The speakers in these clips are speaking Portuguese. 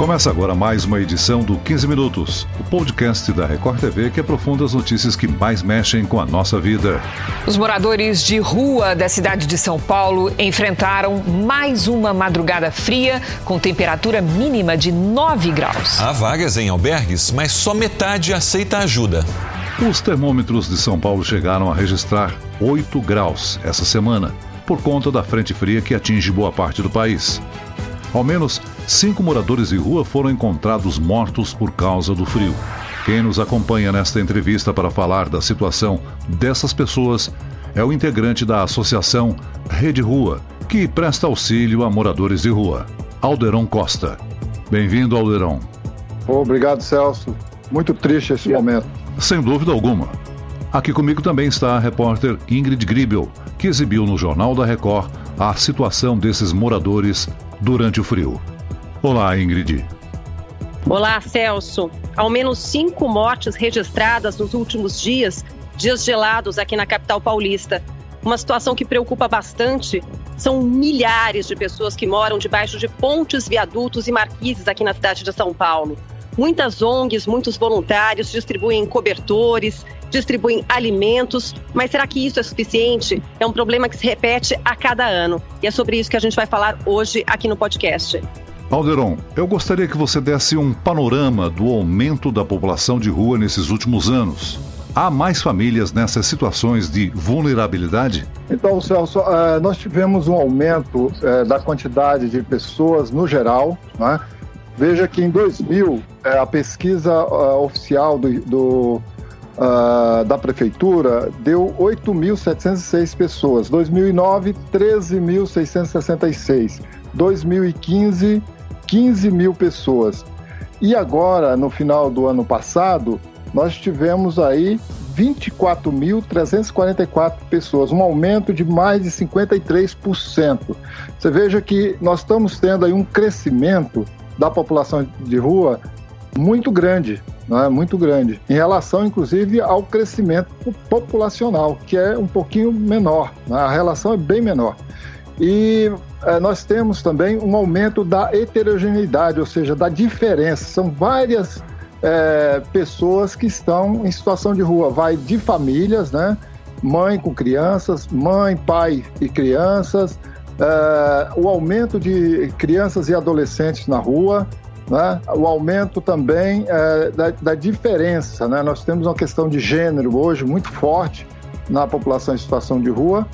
Começa agora mais uma edição do 15 Minutos, o podcast da Record TV que aprofunda as notícias que mais mexem com a nossa vida. Os moradores de rua da cidade de São Paulo enfrentaram mais uma madrugada fria com temperatura mínima de 9 graus. Há vagas em albergues, mas só metade aceita ajuda. Os termômetros de São Paulo chegaram a registrar 8 graus essa semana, por conta da frente fria que atinge boa parte do país. Ao menos cinco moradores de rua foram encontrados mortos por causa do frio. Quem nos acompanha nesta entrevista para falar da situação dessas pessoas é o integrante da associação Rede Rua, que presta auxílio a moradores de rua, Alderon Costa. Bem-vindo, Alderon. Obrigado, Celso. Muito triste esse momento. Sem dúvida alguma. Aqui comigo também está a repórter Ingrid Gribel, que exibiu no Jornal da Record a situação desses moradores durante o frio. Olá, Ingrid. Olá, Celso. Ao menos cinco mortes registradas nos últimos dias, dias gelados aqui na capital paulista. Uma situação que preocupa bastante. São milhares de pessoas que moram debaixo de pontes, viadutos e marquises aqui na cidade de São Paulo. Muitas ONGs, muitos voluntários distribuem cobertores, distribuem alimentos, mas será que isso é suficiente? É um problema que se repete a cada ano. E é sobre isso que a gente vai falar hoje aqui no podcast. Alderon, eu gostaria que você desse um panorama do aumento da população de rua nesses últimos anos. Há mais famílias nessas situações de vulnerabilidade? Então, Celso, eh, nós tivemos um aumento eh, da quantidade de pessoas no geral. Né? Veja que em 2000, eh, a pesquisa oficial do, do Uh, da prefeitura deu 8.706 pessoas. 2009, 13.666. 2015, 15 mil pessoas. E agora, no final do ano passado, nós tivemos aí 24.344 pessoas, um aumento de mais de 53%. Você veja que nós estamos tendo aí um crescimento da população de rua muito grande, é muito grande, em relação inclusive ao crescimento populacional, que é um pouquinho menor, né? a relação é bem menor. E é, nós temos também um aumento da heterogeneidade, ou seja, da diferença. São várias é, pessoas que estão em situação de rua. Vai de famílias, né? Mãe com crianças, mãe, pai e crianças, é, o aumento de crianças e adolescentes na rua, né? o aumento também é, da, da, diferença. Né? Nós temos uma questão de gênero hoje muito forte na população em situação de rua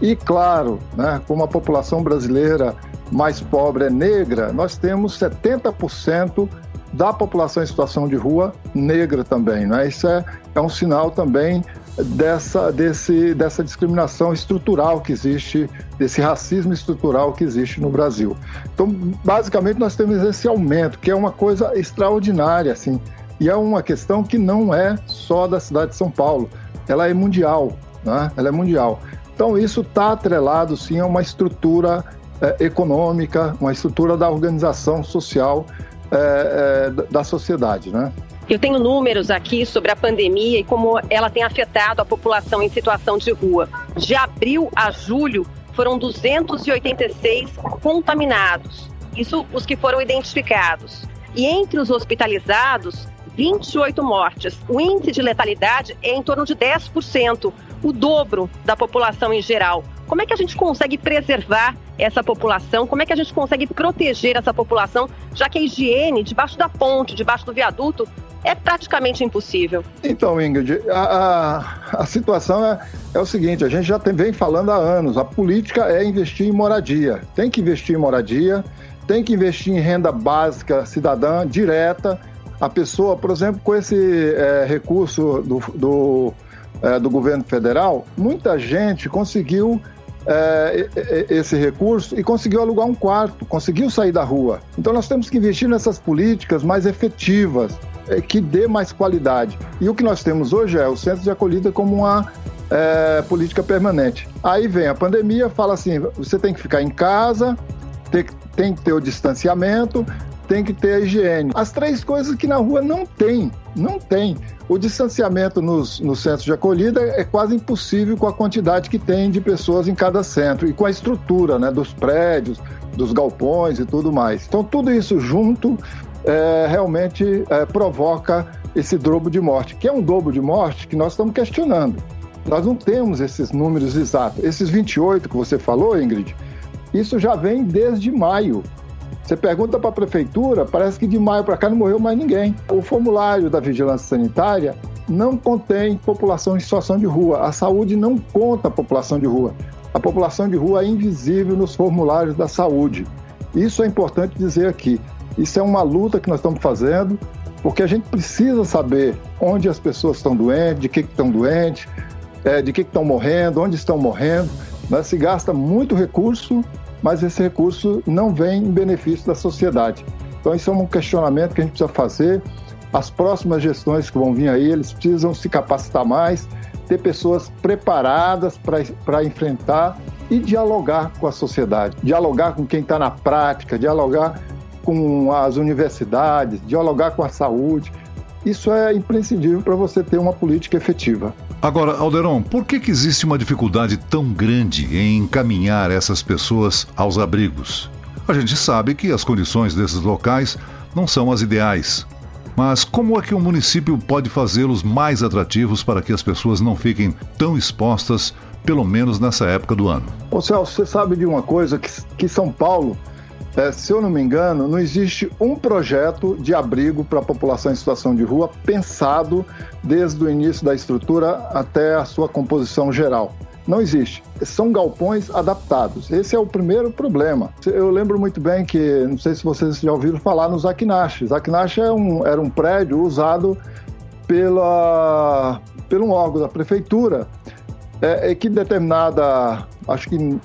e, claro, né, como a população brasileira mais pobre é negra, nós temos 70% da população em situação de rua negra também. Né? Isso é, é um sinal também dessa, desse, dessa discriminação estrutural que existe, desse racismo estrutural que existe no Brasil. Então, basicamente, nós temos esse aumento, que é uma coisa extraordinária, assim, e é uma questão que não é só da cidade de São Paulo, ela é mundial, né? ela é mundial. Então, isso está atrelado, sim, a uma estrutura é, econômica, uma estrutura da organização social é, é, da sociedade, né? Eu tenho números aqui sobre a pandemia e como ela tem afetado a população em situação de rua. De abril a julho, foram 286 contaminados. Isso os que foram identificados. E entre os hospitalizados, 28 mortes. O índice de letalidade é em torno de 10%, o dobro da população em geral. Como é que a gente consegue preservar essa população? Como é que a gente consegue proteger essa população, já que a higiene debaixo da ponte, debaixo do viaduto, é praticamente impossível? Então, Ingrid, a, a, a situação é, é, o seguinte: a gente já tem, vem falando há anos, a política é investir em moradia. Tem que investir em moradia, tem que investir em renda básica cidadã direta a pessoa, por exemplo, com esse é, recurso do, do, é, do, governo federal, muita gente conseguiu é, esse recurso e conseguiu alugar um quarto, conseguiu sair da rua. Então nós temos que investir nessas políticas mais efetivas, é, que dê mais qualidade. E o que nós temos hoje é o centro de acolhida como uma é, política permanente. Aí vem a pandemia, fala assim: você tem que ficar em casa, tem, tem que ter o distanciamento, tem que ter a higiene. As três coisas que na rua não tem, não tem. O distanciamento nos, nos centros de acolhida é quase impossível com a quantidade que tem de pessoas em cada centro e com a estrutura né, dos prédios, dos galpões e tudo mais. Então, tudo isso junto é, realmente é, provoca esse dobro de morte, que é um dobro de morte que nós estamos questionando. Nós não temos esses números exatos. Esses 28 que você falou, Ingrid, isso já vem desde maio. Você pergunta para a prefeitura, parece que de maio para cá não morreu mais ninguém. O formulário da vigilância sanitária não contém população em situação de rua. A saúde não conta a população de rua. A população de rua é invisível nos formulários da saúde. Isso é importante dizer aqui. Isso é uma luta que nós estamos fazendo, porque a gente precisa saber onde as pessoas estão doentes, de que estão doentes, é, de que estão morrendo, onde estão morrendo. Né? Se gasta muito recurso mas esse recurso não vem em benefício da sociedade. Então, isso é um questionamento que a gente precisa fazer. As próximas gestões que vão vir aí, eles precisam se capacitar mais, ter pessoas preparadas para enfrentar e dialogar com a sociedade, dialogar com quem está na prática, dialogar com as universidades, dialogar com a saúde. Isso é imprescindível para você ter uma política efetiva. Agora, Alderon, por que, que existe uma dificuldade tão grande em encaminhar essas pessoas aos abrigos? A gente sabe que as condições desses locais não são as ideais. Mas como é que o município pode fazê-los mais atrativos para que as pessoas não fiquem tão expostas, pelo menos nessa época do ano? Ô Celso, você sabe de uma coisa que, que São Paulo é, se eu não me engano, não existe um projeto de abrigo para a população em situação de rua pensado desde o início da estrutura até a sua composição geral. Não existe. São galpões adaptados. Esse é o primeiro problema. Eu lembro muito bem que, não sei se vocês já ouviram falar no Zakinash. Zakinash é um, era um prédio usado pela, pelo um órgão da prefeitura é, é que determinada, acho que em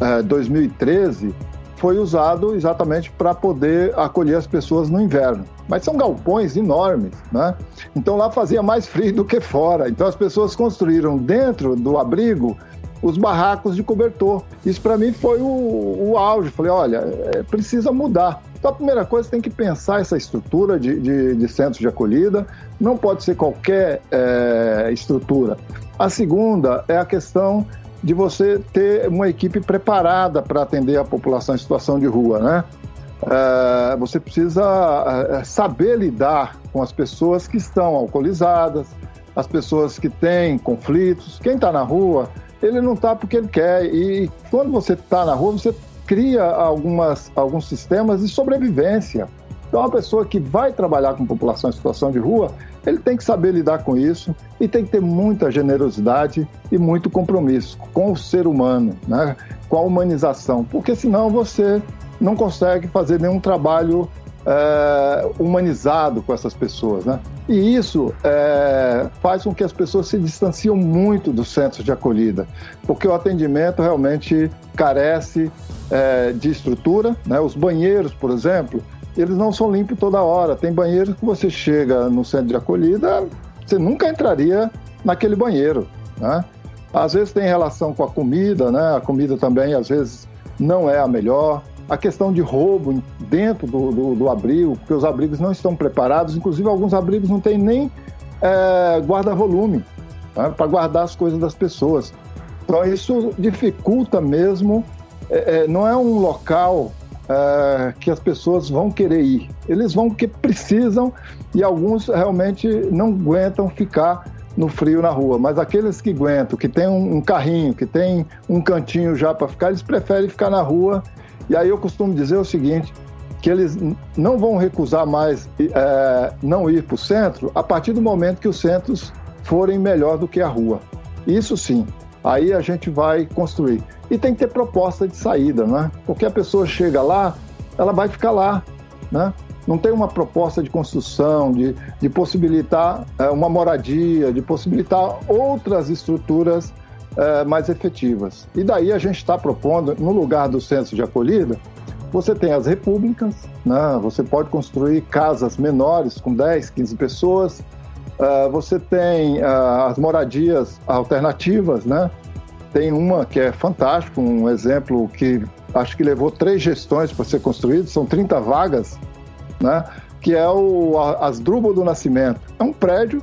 é, 2013, foi usado exatamente para poder acolher as pessoas no inverno. Mas são galpões enormes, né? Então lá fazia mais frio do que fora. Então as pessoas construíram dentro do abrigo os barracos de cobertor. Isso para mim foi o, o, auge. Falei, olha, é, precisa mudar. Então a primeira coisa tem que pensar essa estrutura de, de, de centros de acolhida. Não pode ser qualquer é, estrutura. A segunda é a questão de você ter uma equipe preparada para atender a população em situação de rua, né? É, você precisa é, saber lidar com as pessoas que estão alcoolizadas, as pessoas que têm conflitos. Quem está na rua, ele não está porque ele quer. E quando você está na rua, você cria algumas, alguns sistemas de sobrevivência. Então, uma pessoa que vai trabalhar com população em situação de rua, ele tem que saber lidar com isso e tem que ter muita generosidade e muito compromisso com o ser humano, né? com a humanização, porque senão você não consegue fazer nenhum trabalho é, humanizado com essas pessoas. Né? E isso é, faz com que as pessoas se distanciam muito dos centros de acolhida, porque o atendimento realmente carece é, de estrutura. Né? Os banheiros, por exemplo, eles não são limpos toda hora. Tem banheiros que você chega no centro de acolhida, você nunca entraria naquele banheiro, né? Às vezes tem relação com a comida, né? A comida também, às vezes, não é a melhor. A questão de roubo dentro do, do, do abrigo, porque os abrigos não estão preparados. Inclusive, alguns abrigos não têm nem é, guarda-volume né? para guardar as coisas das pessoas. Então, isso dificulta mesmo. É, é, não é um local é, que as pessoas vão querer ir. Eles vão porque precisam e alguns realmente não aguentam ficar no frio na rua. Mas aqueles que aguentam, que tem um, um carrinho, que tem um cantinho já para ficar, eles preferem ficar na rua. E aí eu costumo dizer o seguinte, que eles não vão recusar mais é, não ir para o centro a partir do momento que os centros forem melhor do que a rua. Isso sim, aí a gente vai construir. E tem que ter proposta de saída, né? Porque a pessoa chega lá, ela vai ficar lá, né? Não tem uma proposta de construção, de, de possibilitar é, uma moradia, de possibilitar outras estruturas é, mais efetivas. E daí a gente está propondo, no lugar do centro de acolhida, você tem as repúblicas, né? você pode construir casas menores com 10, 15 pessoas, uh, você tem uh, as moradias alternativas, né? Tem uma que é fantástico, um exemplo que acho que levou três gestões para ser construído, são 30 vagas né? que é o Asdrubal do Nascimento. É um prédio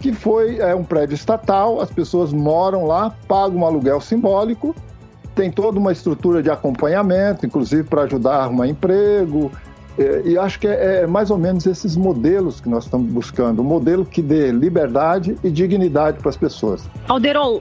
que foi é um prédio estatal, as pessoas moram lá, pagam um aluguel simbólico, tem toda uma estrutura de acompanhamento, inclusive para ajudar a arrumar emprego, é, e acho que é, é, mais ou menos esses modelos que nós estamos buscando, um modelo que dê liberdade e dignidade para as pessoas. Alderon,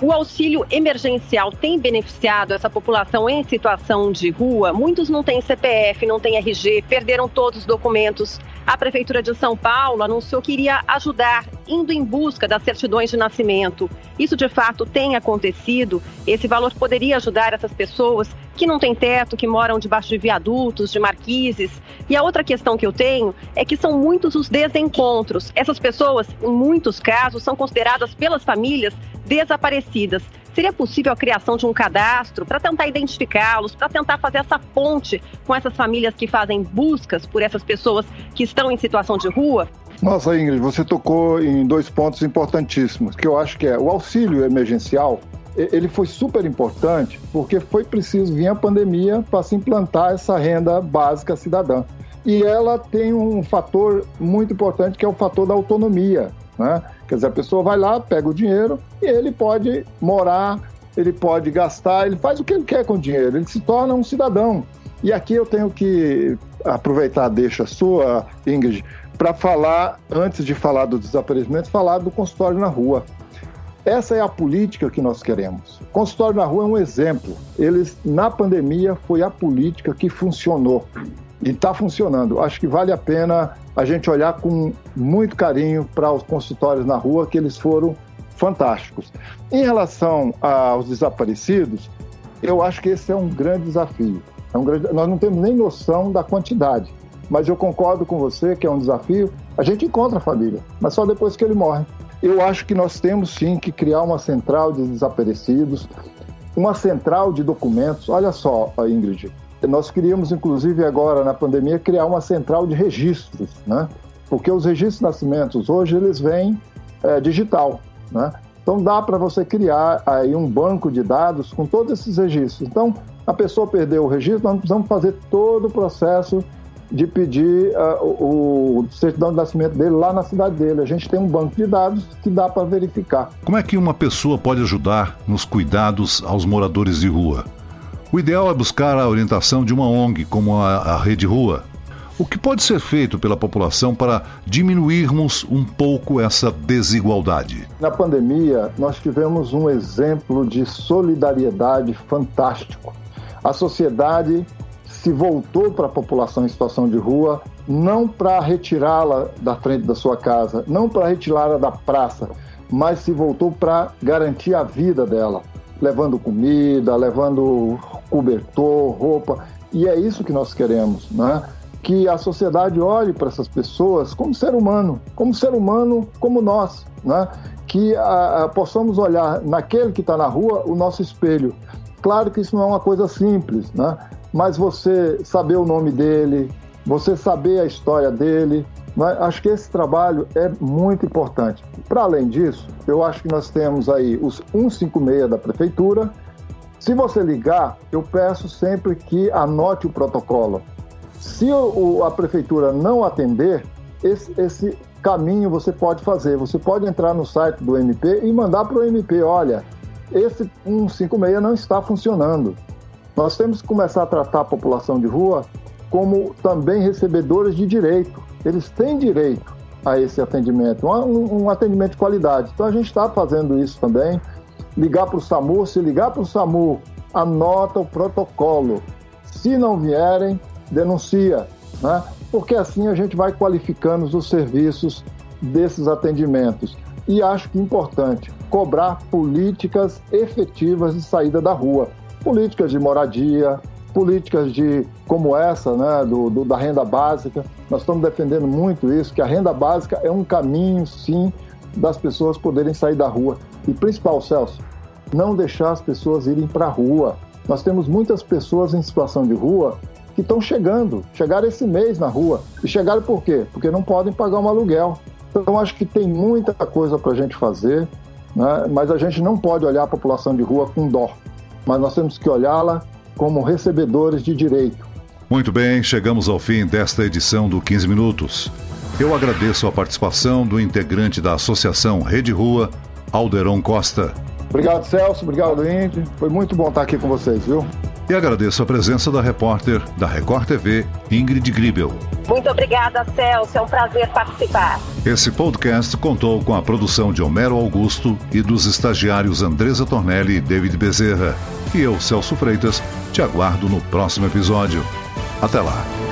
o auxílio emergencial tem beneficiado essa população em situação de rua? Muitos não têm CPF, não têm RG, perderam todos os documentos. A Prefeitura de São Paulo anunciou que iria ajudar, indo em busca das certidões de nascimento. Isso de fato tem acontecido? Esse valor poderia ajudar essas pessoas que não têm teto, que moram debaixo de viadutos, de marquises? E a outra questão que eu tenho é que são muitos os desencontros. Essas pessoas, em muitos casos, são consideradas pelas famílias desaparecidas. Seria possível a criação de um cadastro para tentar identificá-los, para tentar fazer essa ponte com essas famílias que fazem buscas por essas pessoas que estão em situação de rua? Nossa, Ingrid, você tocou em dois pontos importantíssimos, que eu acho que é o auxílio emergencial. Ele foi super importante porque foi preciso vir a pandemia para se implantar essa renda básica cidadã. E ela tem um fator muito importante que é o fator da autonomia. Né? Quer dizer, a pessoa vai lá, pega o dinheiro e ele pode morar, ele pode gastar, ele faz o que ele quer com o dinheiro, ele se torna um cidadão. E aqui eu tenho que aproveitar a deixa sua, Ingrid, para falar, antes de falar do desaparecimento, falar do consultório na rua. Essa é a política que nós queremos. O consultório na rua é um exemplo. Eles, na pandemia, foi a política que funcionou e está funcionando. Acho que vale a pena a gente olhar com muito carinho para os consultórios na rua, que eles foram fantásticos. Em relação aos desaparecidos, eu acho que esse é um grande desafio. É um grande... Nós não temos nem noção da quantidade, mas eu concordo com você que é um desafio. A gente encontra a família, mas só depois que ele morre. Eu acho que nós temos sim que criar uma central de desaparecidos, uma central de documentos. Olha só, Ingrid, nós queríamos, inclusive, agora na pandemia, criar uma central de registros, né? Porque os registros de nascimentos hoje eles vêm é, digital, né? Então dá para você criar aí um banco de dados com todos esses registros. Então a pessoa perdeu o registro, nós precisamos fazer todo o processo de pedir uh, o, o certidão de nascimento dele lá na cidade dele. A gente tem um banco de dados que dá para verificar. Como é que uma pessoa pode ajudar nos cuidados aos moradores de rua? O ideal é buscar a orientação de uma ONG, como a, a Rede Rua. O que pode ser feito pela população para diminuirmos um pouco essa desigualdade? Na pandemia, nós tivemos um exemplo de solidariedade fantástico. A sociedade se voltou para a população em situação de rua, não para retirá-la da frente da sua casa, não para retirá-la da praça, mas se voltou para garantir a vida dela levando comida, levando cobertor, roupa. E é isso que nós queremos, né? Que a sociedade olhe para essas pessoas como ser humano, como ser humano como nós, né? Que a, a, possamos olhar naquele que está na rua o nosso espelho. Claro que isso não é uma coisa simples, né? Mas você saber o nome dele, você saber a história dele, mas acho que esse trabalho é muito importante. Para além disso, eu acho que nós temos aí os 156 da prefeitura. Se você ligar, eu peço sempre que anote o protocolo. Se a prefeitura não atender, esse, esse caminho você pode fazer. Você pode entrar no site do MP e mandar para o MP: olha, esse 156 não está funcionando. Nós temos que começar a tratar a população de rua como também recebedores de direito eles têm direito a esse atendimento, um, um atendimento de qualidade. Então a gente está fazendo isso também. Ligar para o SAMU, se ligar para o SAMU, anota o protocolo. Se não vierem, denuncia, né? porque assim a gente vai qualificando os serviços desses atendimentos. E acho que é importante cobrar políticas efetivas de saída da rua, políticas de moradia, políticas de como essa, né, do, do, da renda básica. Nós estamos defendendo muito isso, que a renda básica é um caminho, sim, das pessoas poderem sair da rua. E principal, Celso, não deixar as pessoas irem para a rua. Nós temos muitas pessoas em situação de rua que estão chegando, chegaram esse mês na rua. E chegaram por quê? Porque não podem pagar um aluguel. Então, acho que tem muita coisa para a gente fazer, né? mas a gente não pode olhar a população de rua com dó. Mas nós temos que olhá-la como recebedores de direito. Muito bem, chegamos ao fim desta edição do 15 Minutos. Eu agradeço a participação do integrante da Associação Rede Rua, Alderon Costa. Obrigado, Celso. Obrigado, Indy. Foi muito bom estar aqui com vocês, viu? E agradeço a presença da repórter da Record TV, Ingrid Gribel. Muito obrigada, Celso. É um prazer participar. Esse podcast contou com a produção de Homero Augusto e dos estagiários Andresa Tornelli e David Bezerra. E eu, Celso Freitas, te aguardo no próximo episódio. Até lá.